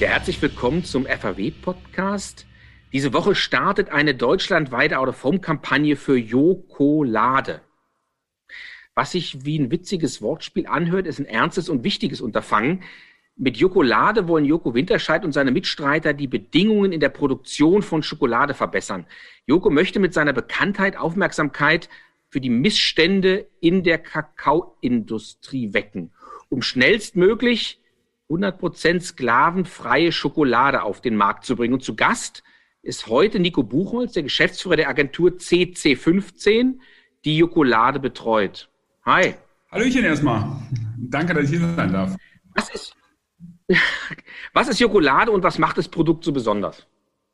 Ja, herzlich willkommen zum FAW-Podcast. Diese Woche startet eine deutschlandweite Out-of-Home-Kampagne für Jokolade. Was sich wie ein witziges Wortspiel anhört, ist ein ernstes und wichtiges Unterfangen. Mit Jokolade wollen Joko Winterscheid und seine Mitstreiter die Bedingungen in der Produktion von Schokolade verbessern. Joko möchte mit seiner Bekanntheit Aufmerksamkeit für die Missstände in der Kakaoindustrie wecken, um schnellstmöglich 100% sklavenfreie Schokolade auf den Markt zu bringen. Und zu Gast ist heute Nico Buchholz, der Geschäftsführer der Agentur CC15, die Jokolade betreut. Hi. Hallöchen erstmal. Danke, dass ich hier sein darf. Was ist, was ist Jokolade und was macht das Produkt so besonders?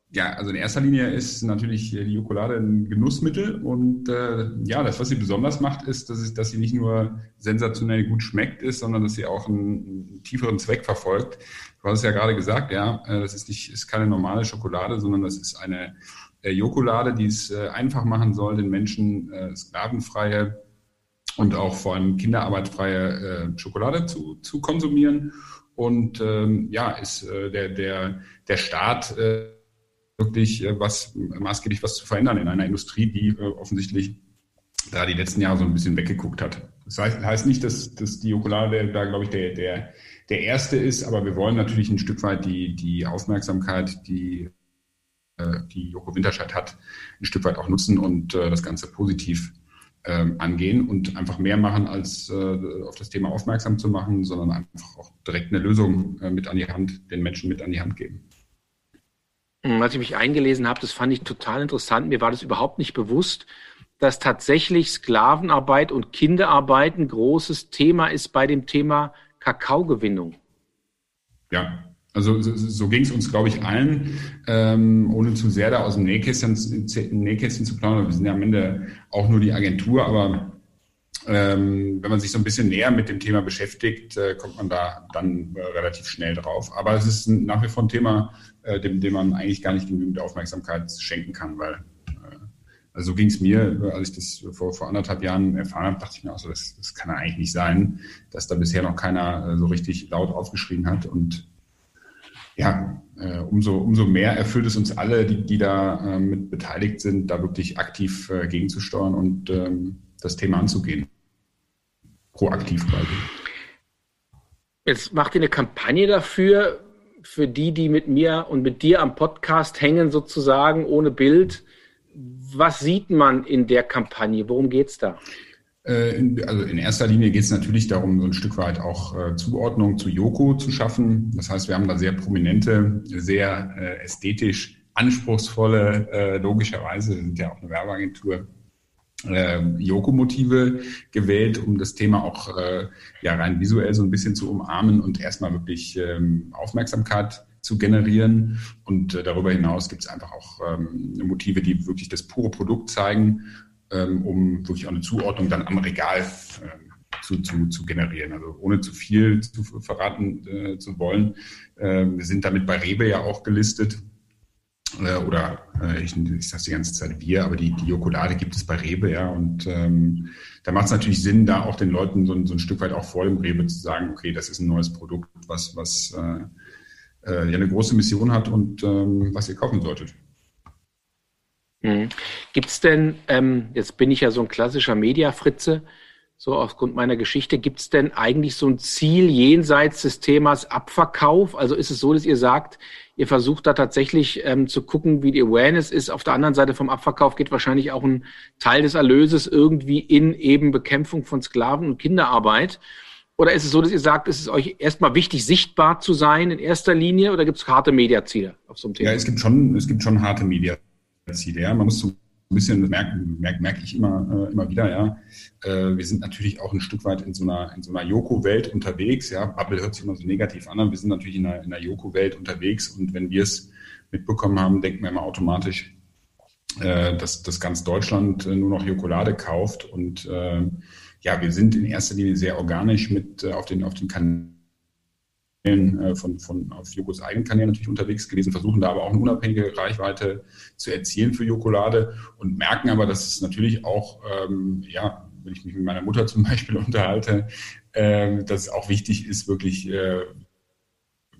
Ja, also in erster Linie ist natürlich die Jokolade ein Genussmittel und äh, ja, das, was sie besonders macht, ist, dass, es, dass sie nicht nur sensationell gut schmeckt ist, sondern dass sie auch einen, einen tieferen Zweck verfolgt. Du hast es ja gerade gesagt, ja, äh, das ist nicht, ist keine normale Schokolade, sondern das ist eine äh, Jokolade, die es äh, einfach machen soll, den Menschen äh, sklavenfreie und auch vor allem kinderarbeitfreie äh, Schokolade zu, zu konsumieren. Und ähm, ja, ist äh, der, der, der Staat äh, wirklich äh, was maßgeblich was zu verändern in einer Industrie, die äh, offensichtlich da die letzten Jahre so ein bisschen weggeguckt hat. Das heißt, heißt nicht, dass, dass die Jokolade da, glaube ich, der, der, der erste ist, aber wir wollen natürlich ein Stück weit die, die Aufmerksamkeit, die äh, die Joko Winterscheid hat, ein Stück weit auch nutzen und das Ganze positiv ähm, angehen und einfach mehr machen, als auf das Thema aufmerksam zu machen, sondern einfach auch direkt eine Lösung mit an die Hand, den Menschen mit an die Hand geben. Hm, als ich mich eingelesen habe, das fand ich total interessant. Mir war das überhaupt nicht bewusst, dass tatsächlich Sklavenarbeit und Kinderarbeit ein großes Thema ist bei dem Thema Kakaogewinnung. Ja, also so, so ging es uns, glaube ich, allen, ähm, ohne zu sehr da aus dem Nähkästchen, Nähkästchen zu plaudern. Wir sind ja am Ende auch nur die Agentur, aber ähm, wenn man sich so ein bisschen näher mit dem Thema beschäftigt, äh, kommt man da dann äh, relativ schnell drauf. Aber es ist nach wie vor ein Thema, äh, dem, dem man eigentlich gar nicht genügend Aufmerksamkeit schenken kann, weil äh, also so ging es mir, als ich das vor, vor anderthalb Jahren erfahren habe, dachte ich mir auch so, das, das kann ja eigentlich nicht sein, dass da bisher noch keiner äh, so richtig laut aufgeschrien hat. Und ja, äh, umso, umso mehr erfüllt es uns alle, die, die da äh, mit beteiligt sind, da wirklich aktiv äh, gegenzusteuern und ähm, das Thema anzugehen proaktiv quasi. Jetzt macht ihr eine Kampagne dafür, für die, die mit mir und mit dir am Podcast hängen, sozusagen ohne Bild. Was sieht man in der Kampagne? Worum geht es da? Äh, also in erster Linie geht es natürlich darum, so ein Stück weit auch äh, Zuordnung zu Yoko zu schaffen. Das heißt, wir haben da sehr prominente, sehr äh, ästhetisch anspruchsvolle, logischerweise, wir sind ja auch eine Werbeagentur, äh, Yoko-Motive gewählt, um das Thema auch äh, ja rein visuell so ein bisschen zu umarmen und erstmal wirklich ähm, Aufmerksamkeit zu generieren. Und äh, darüber hinaus gibt es einfach auch ähm, Motive, die wirklich das pure Produkt zeigen, ähm, um wirklich auch eine Zuordnung dann am Regal ähm, zu, zu, zu generieren. Also ohne zu viel zu verraten äh, zu wollen. Äh, wir sind damit bei Rewe ja auch gelistet oder äh, ich, ich sage die ganze Zeit wir, aber die, die Jokolade gibt es bei Rewe, ja. Und ähm, da macht es natürlich Sinn, da auch den Leuten so, so ein Stück weit auch vor dem Rewe zu sagen, okay, das ist ein neues Produkt, was, was äh, äh, ja eine große Mission hat und ähm, was ihr kaufen solltet. Mhm. Gibt es denn, ähm, jetzt bin ich ja so ein klassischer Mediafritze, so aufgrund meiner Geschichte, gibt es denn eigentlich so ein Ziel jenseits des Themas Abverkauf? Also ist es so, dass ihr sagt, ihr versucht da tatsächlich ähm, zu gucken, wie die Awareness ist. Auf der anderen Seite vom Abverkauf geht wahrscheinlich auch ein Teil des Erlöses irgendwie in eben Bekämpfung von Sklaven- und Kinderarbeit. Oder ist es so, dass ihr sagt, ist es euch erstmal wichtig, sichtbar zu sein in erster Linie oder gibt es harte Mediaziele auf so einem Thema? Ja, es gibt schon, es gibt schon harte Mediaziele. Ja. Man muss so ein bisschen, das merke, merke, merke ich immer, äh, immer wieder, ja. Äh, wir sind natürlich auch ein Stück weit in so einer, in so einer Joko-Welt unterwegs, ja. Bubble hört sich immer so negativ an, aber wir sind natürlich in einer, in einer Joko-Welt unterwegs und wenn wir es mitbekommen haben, denken wir immer automatisch, äh, dass, dass ganz Deutschland äh, nur noch Jokolade kauft und äh, ja, wir sind in erster Linie sehr organisch mit äh, auf den, auf den Kanälen von, von auf Jokos Eigenkanälen natürlich unterwegs gewesen, versuchen da aber auch eine unabhängige Reichweite zu erzielen für Jokolade und merken aber, dass es natürlich auch, ähm, ja, wenn ich mich mit meiner Mutter zum Beispiel unterhalte, äh, dass es auch wichtig ist, wirklich äh,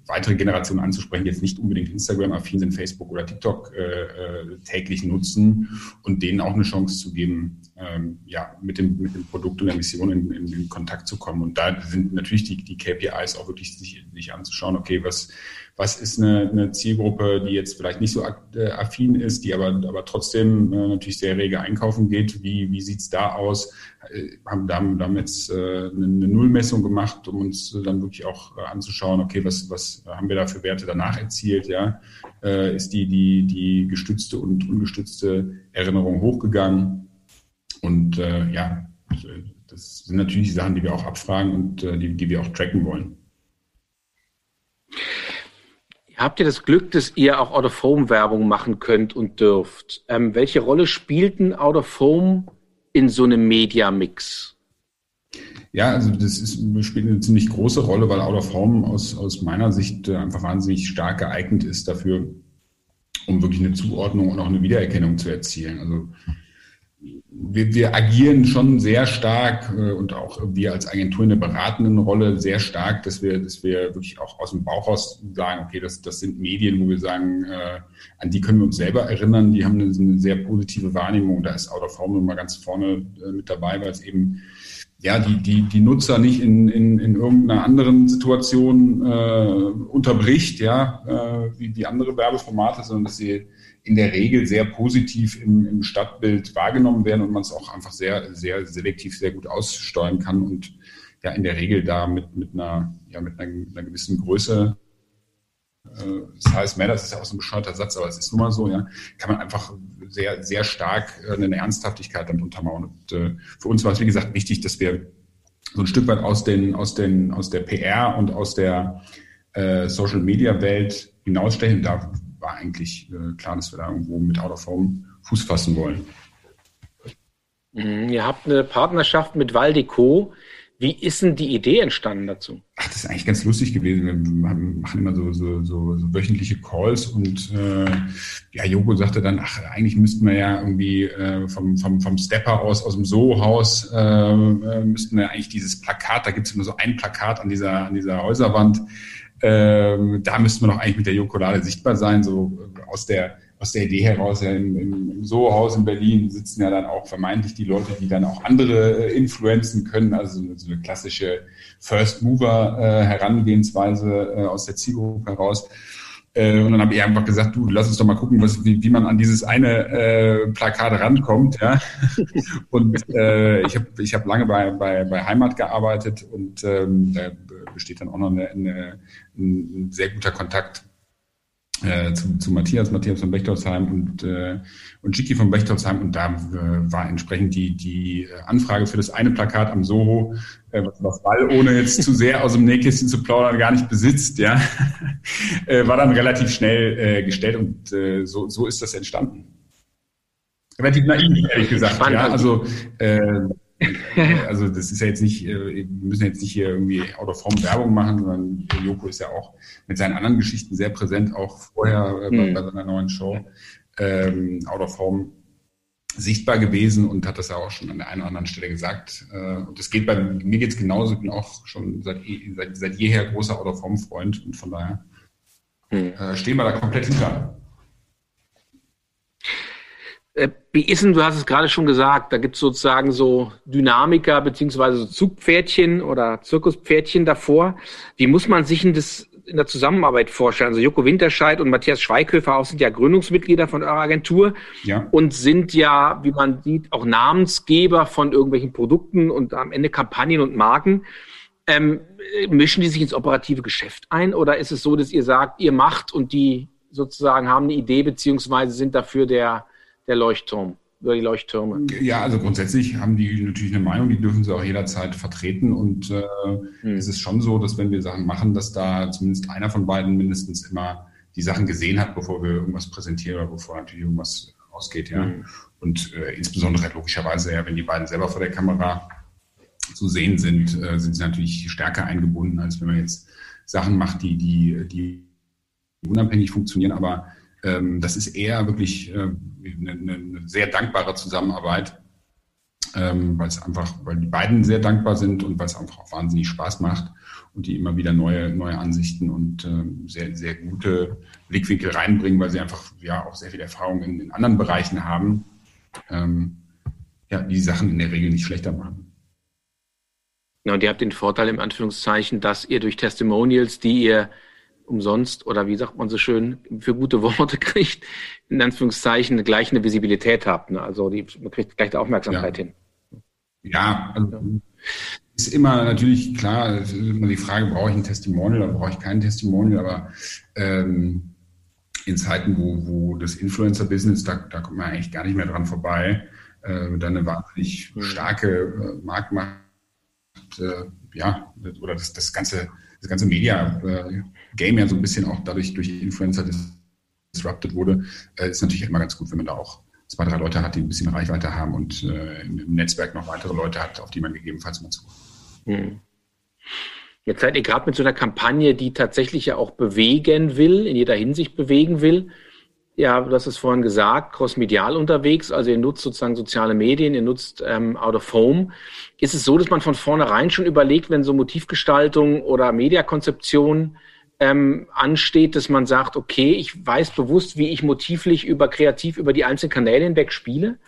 weitere Generationen anzusprechen, jetzt nicht unbedingt Instagram-affin sind, Facebook oder TikTok äh, äh, täglich nutzen und denen auch eine Chance zu geben, ähm, ja, mit dem, mit dem Produkt und der Mission in, in, in Kontakt zu kommen. Und da sind natürlich die, die KPIs auch wirklich sich, sich anzuschauen, okay, was, was ist eine, eine Zielgruppe, die jetzt vielleicht nicht so äh, affin ist, die aber, aber trotzdem äh, natürlich sehr rege einkaufen geht. Wie, wie sieht's da aus? Äh, haben, haben, jetzt eine, Nullmessung gemacht, um uns dann wirklich auch äh, anzuschauen, okay, was, was haben wir da für Werte danach erzielt? Ja? Äh, ist die, die, die gestützte und ungestützte Erinnerung hochgegangen? Und ja, das sind natürlich Sachen, die wir auch abfragen und die, die wir auch tracken wollen. Habt ihr das Glück, dass ihr auch Out-of-Home-Werbung machen könnt und dürft? Ähm, welche Rolle spielt ein Out-of-Home in so einem Media-Mix? Ja, also das ist, spielt eine ziemlich große Rolle, weil Out-of-Home aus, aus meiner Sicht äh, einfach wahnsinnig stark geeignet ist dafür, um wirklich eine Zuordnung und auch eine Wiedererkennung zu erzielen. Also wir, wir agieren schon sehr stark äh, und auch wir als Agentur in der beratenden Rolle sehr stark, dass wir, dass wir wirklich auch aus dem Bauch raus sagen, okay, das, das sind Medien, wo wir sagen, äh, an die können wir uns selber erinnern, die haben eine, eine sehr positive Wahrnehmung. Da ist Out of Home immer ganz vorne äh, mit dabei, weil es eben ja, die, die, die Nutzer nicht in, in, in irgendeiner anderen Situation äh, unterbricht, ja, äh, wie, wie andere Werbeformate, sondern dass sie in der Regel sehr positiv im, im Stadtbild wahrgenommen werden und man es auch einfach sehr, sehr selektiv sehr gut aussteuern kann und ja in der Regel da mit, mit, einer, ja, mit, einer, mit einer gewissen Größe äh, heißt mehr, das ist ja auch so ein bescheuerter Satz, aber es ist nun mal so, ja, kann man einfach sehr, sehr stark äh, eine Ernsthaftigkeit dann untermauern. Und äh, für uns war es, wie gesagt, wichtig, dass wir so ein Stück weit aus den, aus den, aus der PR und aus der äh, Social Media Welt hinausstechen. Da war eigentlich äh, klar, dass wir da irgendwo mit Out of Home Fuß fassen wollen. Mhm, ihr habt eine Partnerschaft mit Valdeco. Wie ist denn die Idee entstanden dazu? Ach, das ist eigentlich ganz lustig gewesen. Wir machen immer so, so, so, so wöchentliche Calls und äh, ja, Joko sagte dann, ach, eigentlich müssten wir ja irgendwie äh, vom, vom, vom Stepper aus, aus dem Soho-Haus, äh, äh müssten wir eigentlich dieses Plakat, da gibt es immer so ein Plakat an dieser, an dieser Häuserwand, ähm, da müssten wir doch eigentlich mit der Jokolade sichtbar sein, so aus der, aus der Idee heraus, ja, im, im Soho-Haus in Berlin sitzen ja dann auch vermeintlich die Leute, die dann auch andere äh, influenzen können, also so eine klassische First Mover äh, äh, aus der Zielgruppe heraus. Äh, und dann habe ich einfach gesagt, du, lass uns doch mal gucken, was, wie, wie man an dieses eine äh, Plakat rankommt. Ja? Und äh, ich habe ich hab lange bei, bei, bei Heimat gearbeitet und ähm, da besteht dann auch noch eine, eine, ein sehr guter Kontakt äh, zu, zu Matthias, Matthias von Bechtolzheim und, äh, und Schicki von Bechtolzheim. Und da äh, war entsprechend die, die Anfrage für das eine Plakat am Soho, äh, was Ball, ohne jetzt zu sehr aus dem Nähkästchen zu plaudern, gar nicht besitzt, ja, äh, war dann relativ schnell äh, gestellt und äh, so, so ist das entstanden. Relativ naiv, ehrlich gesagt. Ja, also äh, also das ist ja jetzt nicht, äh, wir müssen jetzt nicht hier irgendwie out of form Werbung machen, sondern Joko ist ja auch mit seinen anderen Geschichten sehr präsent, auch vorher äh, bei, mhm. bei seiner neuen Show ähm, out of form sichtbar gewesen und hat das ja auch schon an der einen oder anderen Stelle gesagt. Äh, und es geht bei mir geht's genauso, ich bin auch schon seit, seit, seit jeher großer out of form Freund und von daher mhm. stehen wir da komplett hinter. Äh, wie ist denn, du hast es gerade schon gesagt, da gibt es sozusagen so Dynamiker beziehungsweise so Zugpferdchen oder Zirkuspferdchen davor. Wie muss man sich denn das in der Zusammenarbeit vorstellen? Also Joko Winterscheid und Matthias Schweighöfer auch sind ja Gründungsmitglieder von eurer Agentur ja. und sind ja, wie man sieht, auch Namensgeber von irgendwelchen Produkten und am Ende Kampagnen und Marken. Ähm, mischen die sich ins operative Geschäft ein oder ist es so, dass ihr sagt, ihr macht und die sozusagen haben eine Idee beziehungsweise sind dafür der der Leuchtturm, über die Leuchttürme? Ja, also grundsätzlich haben die natürlich eine Meinung, die dürfen sie auch jederzeit vertreten. Und äh, hm. es ist schon so, dass wenn wir Sachen machen, dass da zumindest einer von beiden mindestens immer die Sachen gesehen hat, bevor wir irgendwas präsentieren oder bevor natürlich irgendwas ausgeht, ja. Hm. Und äh, insbesondere logischerweise ja, wenn die beiden selber vor der Kamera zu sehen sind, äh, sind sie natürlich stärker eingebunden, als wenn man jetzt Sachen macht, die, die, die unabhängig funktionieren, aber ähm, das ist eher wirklich äh, eine, eine, sehr dankbare Zusammenarbeit, ähm, weil es einfach, weil die beiden sehr dankbar sind und weil es einfach auch wahnsinnig Spaß macht und die immer wieder neue, neue Ansichten und ähm, sehr, sehr gute Blickwinkel reinbringen, weil sie einfach ja auch sehr viel Erfahrung in, in anderen Bereichen haben, ähm, ja, die Sachen in der Regel nicht schlechter machen. Ja, und ihr habt den Vorteil im Anführungszeichen, dass ihr durch Testimonials, die ihr umsonst oder wie sagt man so schön, für gute Worte kriegt, in Anführungszeichen gleich eine Visibilität habt. Ne? Also die, man kriegt gleich die Aufmerksamkeit ja. hin. Ja, also ist immer natürlich klar, ist immer die Frage, brauche ich ein Testimonial oder brauche ich kein Testimonial, aber ähm, in Zeiten, wo, wo das Influencer-Business, da, da kommt man eigentlich gar nicht mehr dran vorbei, äh, dann eine wahnsinnig mhm. starke äh, Marktmacht, äh, ja, oder das, das ganze das ganze Media-Game ja so ein bisschen auch dadurch durch Influencer disrupted wurde, äh, ist natürlich immer ganz gut, wenn man da auch zwei, drei Leute hat, die ein bisschen Reichweite haben und äh, im Netzwerk noch weitere Leute hat, auf die man gegebenenfalls mal zukommt. Hm. Jetzt seid ihr gerade mit so einer Kampagne, die tatsächlich ja auch bewegen will, in jeder Hinsicht bewegen will. Ja, du hast es vorhin gesagt, crossmedial unterwegs, also ihr nutzt sozusagen soziale Medien, ihr nutzt ähm, Out of Home. Ist es so, dass man von vornherein schon überlegt, wenn so Motivgestaltung oder Mediakonzeption ähm, ansteht, dass man sagt, okay, ich weiß bewusst, wie ich motivlich über kreativ über die einzelnen Kanäle hinweg spiele?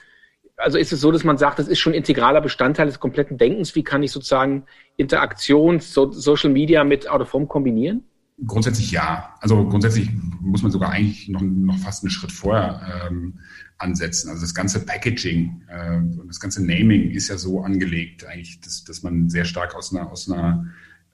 Also ist es so, dass man sagt, das ist schon integraler Bestandteil des kompletten Denkens? Wie kann ich sozusagen Interaktion, so, Social Media mit Out of Home kombinieren? Grundsätzlich ja. Also grundsätzlich muss man sogar eigentlich noch, noch fast einen Schritt vorher ähm, ansetzen. Also das ganze Packaging äh, und das ganze Naming ist ja so angelegt, eigentlich, dass, dass man sehr stark aus einer, aus einer,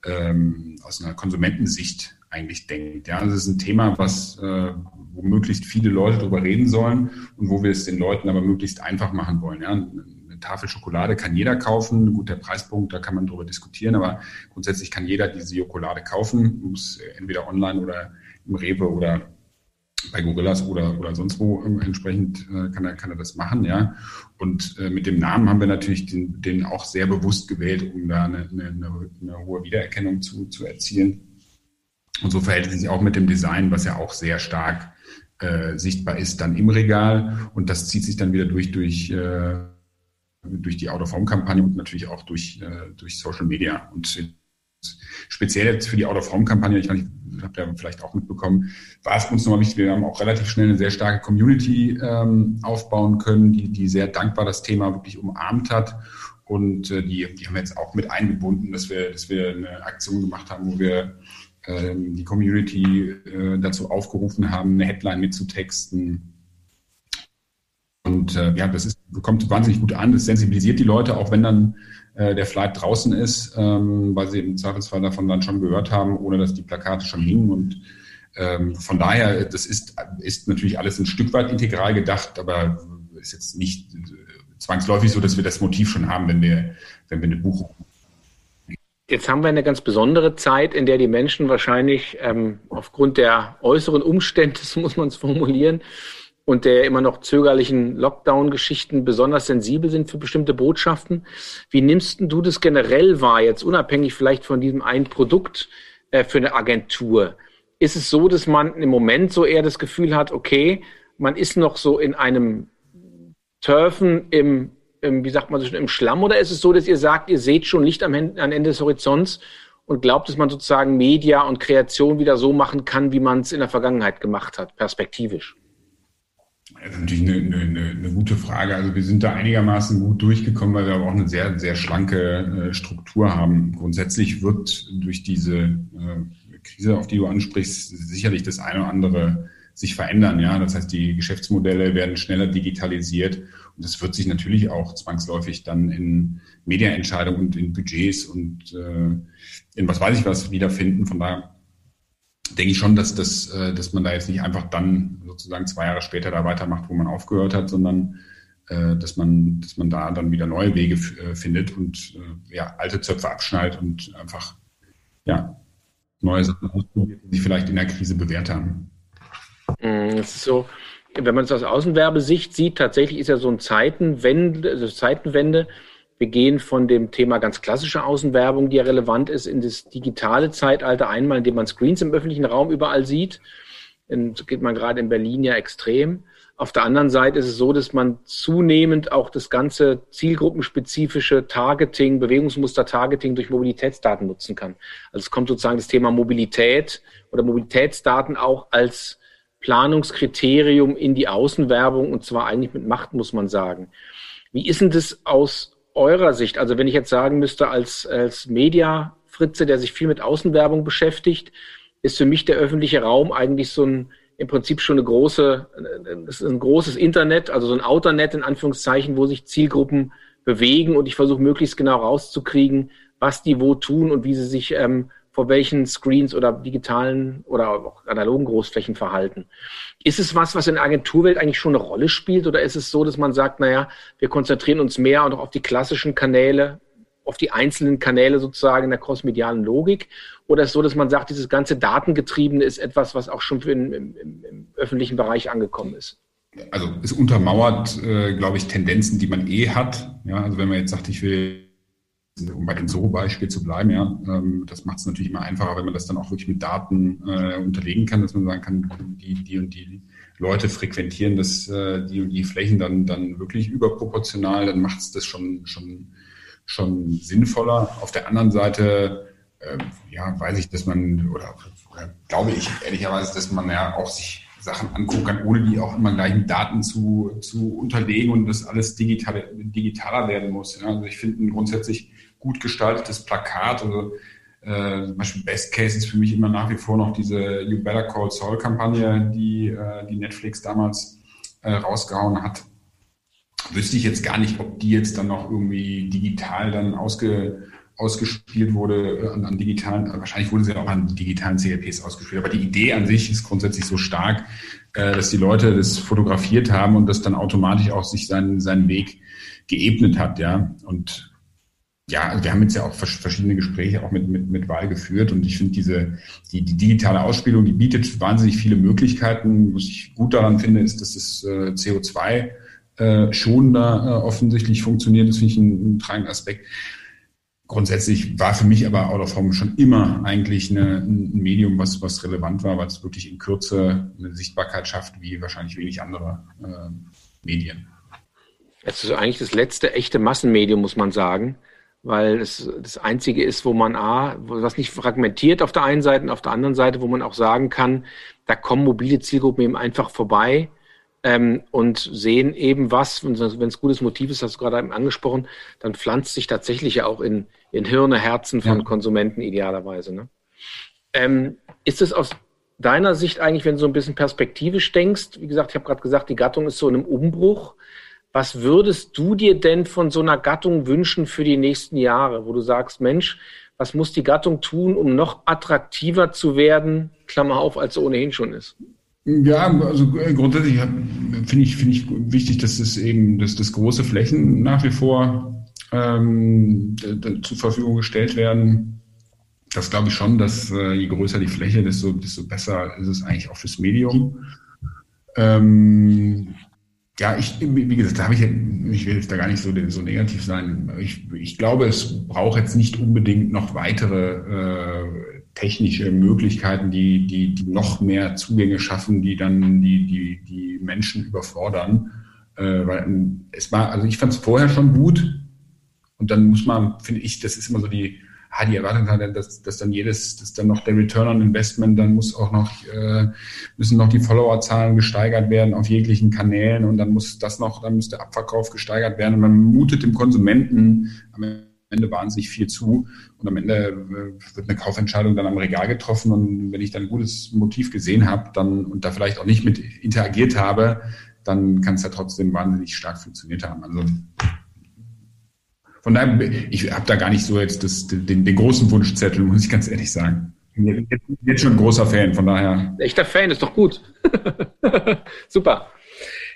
ähm, aus einer Konsumentensicht eigentlich denkt. Ja, das ist ein Thema, was, äh, wo möglichst viele Leute darüber reden sollen und wo wir es den Leuten aber möglichst einfach machen wollen. Ja, eine Tafel Schokolade kann jeder kaufen. Gut, der Preispunkt, da kann man drüber diskutieren, aber grundsätzlich kann jeder diese Schokolade kaufen, muss entweder online oder im Rewe oder bei Gorillas oder, oder sonst wo entsprechend äh, kann, er, kann er das machen, ja. Und äh, mit dem Namen haben wir natürlich den, den auch sehr bewusst gewählt, um da eine, eine, eine hohe Wiedererkennung zu, zu erzielen. Und so verhält es sich auch mit dem Design, was ja auch sehr stark äh, sichtbar ist, dann im Regal. Und das zieht sich dann wieder durch, durch äh, durch die Out-of-Home-Kampagne und natürlich auch durch, äh, durch Social Media. Und speziell jetzt für die Out-of-Home-Kampagne, ich, ich habt ja vielleicht auch mitbekommen, war es uns nochmal wichtig, wir haben auch relativ schnell eine sehr starke Community ähm, aufbauen können, die, die sehr dankbar das Thema wirklich umarmt hat. Und äh, die, die haben wir jetzt auch mit eingebunden, dass wir, dass wir eine Aktion gemacht haben, wo wir ähm, die Community äh, dazu aufgerufen haben, eine Headline mitzutexten, und äh, ja, das ist, kommt wahnsinnig gut an. Das sensibilisiert die Leute, auch wenn dann äh, der Flight draußen ist, ähm, weil sie im Zweifelsfall davon dann schon gehört haben, ohne dass die Plakate schon hingen. Und ähm, von daher, das ist, ist natürlich alles ein Stück weit integral gedacht, aber ist jetzt nicht äh, zwangsläufig so, dass wir das Motiv schon haben, wenn wir, wenn wir eine Buchung Jetzt haben wir eine ganz besondere Zeit, in der die Menschen wahrscheinlich ähm, aufgrund der äußeren Umstände, so muss man es formulieren, und der immer noch zögerlichen Lockdown-Geschichten besonders sensibel sind für bestimmte Botschaften. Wie nimmst du das generell wahr, jetzt unabhängig vielleicht von diesem einen Produkt äh, für eine Agentur? Ist es so, dass man im Moment so eher das Gefühl hat, okay, man ist noch so in einem Turfen im, im wie sagt man so, im Schlamm? Oder ist es so, dass ihr sagt, ihr seht schon Licht am Ende des Horizonts und glaubt, dass man sozusagen Media und Kreation wieder so machen kann, wie man es in der Vergangenheit gemacht hat, perspektivisch? Das ist natürlich eine, eine, eine, gute Frage. Also wir sind da einigermaßen gut durchgekommen, weil wir aber auch eine sehr, sehr schlanke äh, Struktur haben. Grundsätzlich wird durch diese äh, Krise, auf die du ansprichst, sicherlich das eine oder andere sich verändern. Ja, das heißt, die Geschäftsmodelle werden schneller digitalisiert und das wird sich natürlich auch zwangsläufig dann in Mediaentscheidungen und in Budgets und äh, in was weiß ich was wiederfinden. Von daher denke ich schon, dass, das, äh, dass man da jetzt nicht einfach dann sozusagen zwei Jahre später da weitermacht, wo man aufgehört hat, sondern äh, dass man, dass man da dann wieder neue Wege äh, findet und ja, alte Zöpfe abschneidet und einfach ja, neue Sachen ausprobiert, die sich vielleicht in der Krise bewährt haben. Mm, es ist so, wenn man es aus Außenwerbesicht sieht, tatsächlich ist ja so ein Zeitenwende, also Zeitenwende, wir gehen von dem Thema ganz klassische Außenwerbung, die ja relevant ist, in das digitale Zeitalter einmal, indem man Screens im öffentlichen Raum überall sieht. Und geht man gerade in Berlin ja extrem. Auf der anderen Seite ist es so, dass man zunehmend auch das ganze zielgruppenspezifische Targeting, Bewegungsmuster-Targeting durch Mobilitätsdaten nutzen kann. Also es kommt sozusagen das Thema Mobilität oder Mobilitätsdaten auch als Planungskriterium in die Außenwerbung und zwar eigentlich mit Macht, muss man sagen. Wie ist denn das aus eurer Sicht? Also wenn ich jetzt sagen müsste, als, als Media-Fritze, der sich viel mit Außenwerbung beschäftigt, ist für mich der öffentliche Raum eigentlich so ein im Prinzip schon eine große, ein großes Internet, also so ein Outernet in Anführungszeichen, wo sich Zielgruppen bewegen und ich versuche möglichst genau rauszukriegen, was die wo tun und wie sie sich ähm, vor welchen Screens oder digitalen oder auch analogen Großflächen verhalten. Ist es was, was in der Agenturwelt eigentlich schon eine Rolle spielt oder ist es so, dass man sagt, naja, wir konzentrieren uns mehr auch auf die klassischen Kanäle, auf die einzelnen Kanäle sozusagen in der crossmedialen Logik? Oder ist es so, dass man sagt, dieses ganze Datengetriebene ist etwas, was auch schon im, im, im öffentlichen Bereich angekommen ist? Also es untermauert, äh, glaube ich, Tendenzen, die man eh hat. Ja, also wenn man jetzt sagt, ich will um bei dem So-Beispiel zu bleiben, ja, ähm, das macht es natürlich immer einfacher, wenn man das dann auch wirklich mit Daten äh, unterlegen kann, dass man sagen kann, die, die und die Leute frequentieren das, äh, die und die Flächen dann, dann wirklich überproportional, dann macht es das schon, schon schon sinnvoller. Auf der anderen Seite, äh, ja, weiß ich, dass man, oder, oder glaube ich ehrlicherweise, dass man ja auch sich Sachen angucken kann, ohne die auch immer gleich mit Daten zu, zu unterlegen und das alles digital, digitaler werden muss. Ja. Also ich finde grundsätzlich gut gestaltetes Plakat, also äh, zum Beispiel Best Case ist für mich immer nach wie vor noch diese You Better Call Saul Kampagne, die, äh, die Netflix damals äh, rausgehauen hat. Wüsste ich jetzt gar nicht, ob die jetzt dann noch irgendwie digital dann ausge, ausgespielt wurde äh, an, an digitalen, wahrscheinlich wurde sie auch an digitalen CLPs ausgespielt, aber die Idee an sich ist grundsätzlich so stark, äh, dass die Leute das fotografiert haben und das dann automatisch auch sich seinen, seinen Weg geebnet hat, ja. Und ja, also wir haben jetzt ja auch verschiedene Gespräche auch mit, mit, mit Wahl geführt und ich finde diese, die, die digitale Ausspielung, die bietet wahnsinnig viele Möglichkeiten. Was ich gut daran finde, ist, dass das äh, CO2 äh, schonender äh, offensichtlich funktioniert. Das finde ich ein, ein tragender Aspekt. Grundsätzlich war für mich aber Out of Home schon immer eigentlich eine, ein Medium, was, was relevant war, weil es wirklich in Kürze eine Sichtbarkeit schafft, wie wahrscheinlich wenig andere äh, Medien. Es ist eigentlich das letzte echte Massenmedium, muss man sagen, weil es das einzige ist, wo man A, was nicht fragmentiert auf der einen Seite und auf der anderen Seite, wo man auch sagen kann, da kommen mobile Zielgruppen eben einfach vorbei ähm, und sehen eben was, wenn es gutes Motiv ist, hast du gerade eben angesprochen, dann pflanzt sich tatsächlich ja auch in, in Hirne, Herzen von ja. Konsumenten idealerweise. Ne? Ähm, ist es aus deiner Sicht eigentlich, wenn du so ein bisschen perspektivisch denkst, wie gesagt, ich habe gerade gesagt, die Gattung ist so in einem Umbruch. Was würdest du dir denn von so einer Gattung wünschen für die nächsten Jahre, wo du sagst, Mensch, was muss die Gattung tun, um noch attraktiver zu werden, Klammer auf, als sie ohnehin schon ist? Ja, also grundsätzlich finde ich, finde ich wichtig, dass es eben, dass das große Flächen nach wie vor ähm, zur Verfügung gestellt werden. Das glaube ich schon, dass äh, je größer die Fläche, desto, desto besser ist es eigentlich auch fürs Medium. Ähm, ja, ich, wie gesagt, da habe ich, ich will jetzt da gar nicht so, so negativ sein. Ich, ich glaube, es braucht jetzt nicht unbedingt noch weitere äh, technische Möglichkeiten, die, die, die noch mehr Zugänge schaffen, die dann die, die, die Menschen überfordern. Äh, weil ähm, es war, also ich fand es vorher schon gut und dann muss man, finde ich, das ist immer so die, ah, die Erwartung, dass, dass dann jedes, dass dann noch der Return on Investment, dann muss auch noch, äh, müssen noch die Followerzahlen gesteigert werden auf jeglichen Kanälen und dann muss das noch, dann muss der Abverkauf gesteigert werden und man mutet dem Konsumenten am Ende wahnsinnig viel zu und am Ende äh, wird eine Kaufentscheidung dann am Regal getroffen und wenn ich dann ein gutes Motiv gesehen habe dann und da vielleicht auch nicht mit interagiert habe, dann kann es ja trotzdem wahnsinnig stark funktioniert haben. Also von daher, ich habe da gar nicht so jetzt das, den, den großen Wunschzettel, muss ich ganz ehrlich sagen. Ich bin jetzt schon ein großer Fan, von daher. Echter Fan ist doch gut. Super.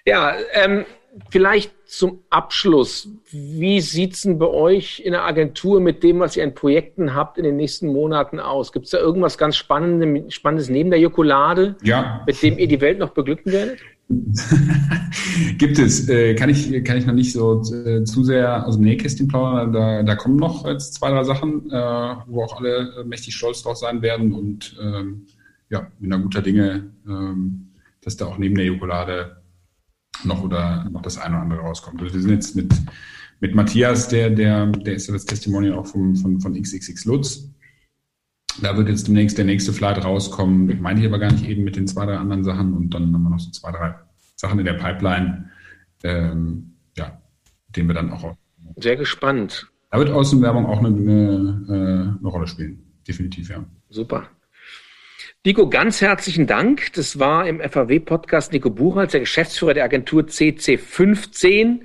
Ja, ähm, vielleicht zum Abschluss. Wie sieht's denn bei euch in der Agentur mit dem, was ihr an Projekten habt, in den nächsten Monaten aus? Gibt es da irgendwas ganz Spannendes, Spannendes neben der Jokolade, ja. mit dem ihr die Welt noch beglücken werdet? Gibt es. Äh, kann, ich, kann ich noch nicht so äh, zu sehr aus dem Nähkästchen plaudern. Da, da kommen noch jetzt zwei, drei Sachen, äh, wo auch alle mächtig stolz drauf sein werden. Und ähm, ja, bin da guter Dinge, ähm, dass da auch neben der Jokolade noch oder noch das eine oder andere rauskommt. Also wir sind jetzt mit, mit Matthias, der, der, der ist ja das Testimonial auch vom, von, von XXX Lutz. Da wird jetzt demnächst der nächste Flight rauskommen. Ich meine ich aber gar nicht eben mit den zwei, drei anderen Sachen und dann haben wir noch so zwei, drei Sachen in der Pipeline, ähm, ja, den wir dann auch. Sehr gespannt. Da wird Außenwerbung auch eine, eine, äh, eine Rolle spielen. Definitiv, ja. Super. Nico, ganz herzlichen Dank. Das war im FAW-Podcast Nico Buchholz, der Geschäftsführer der Agentur CC15,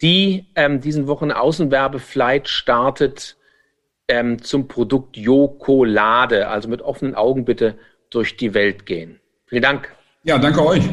die ähm, diesen Wochen Außenwerbeflight startet ähm, zum Produkt Jokolade. Also mit offenen Augen bitte durch die Welt gehen. Vielen Dank. Ja, danke euch.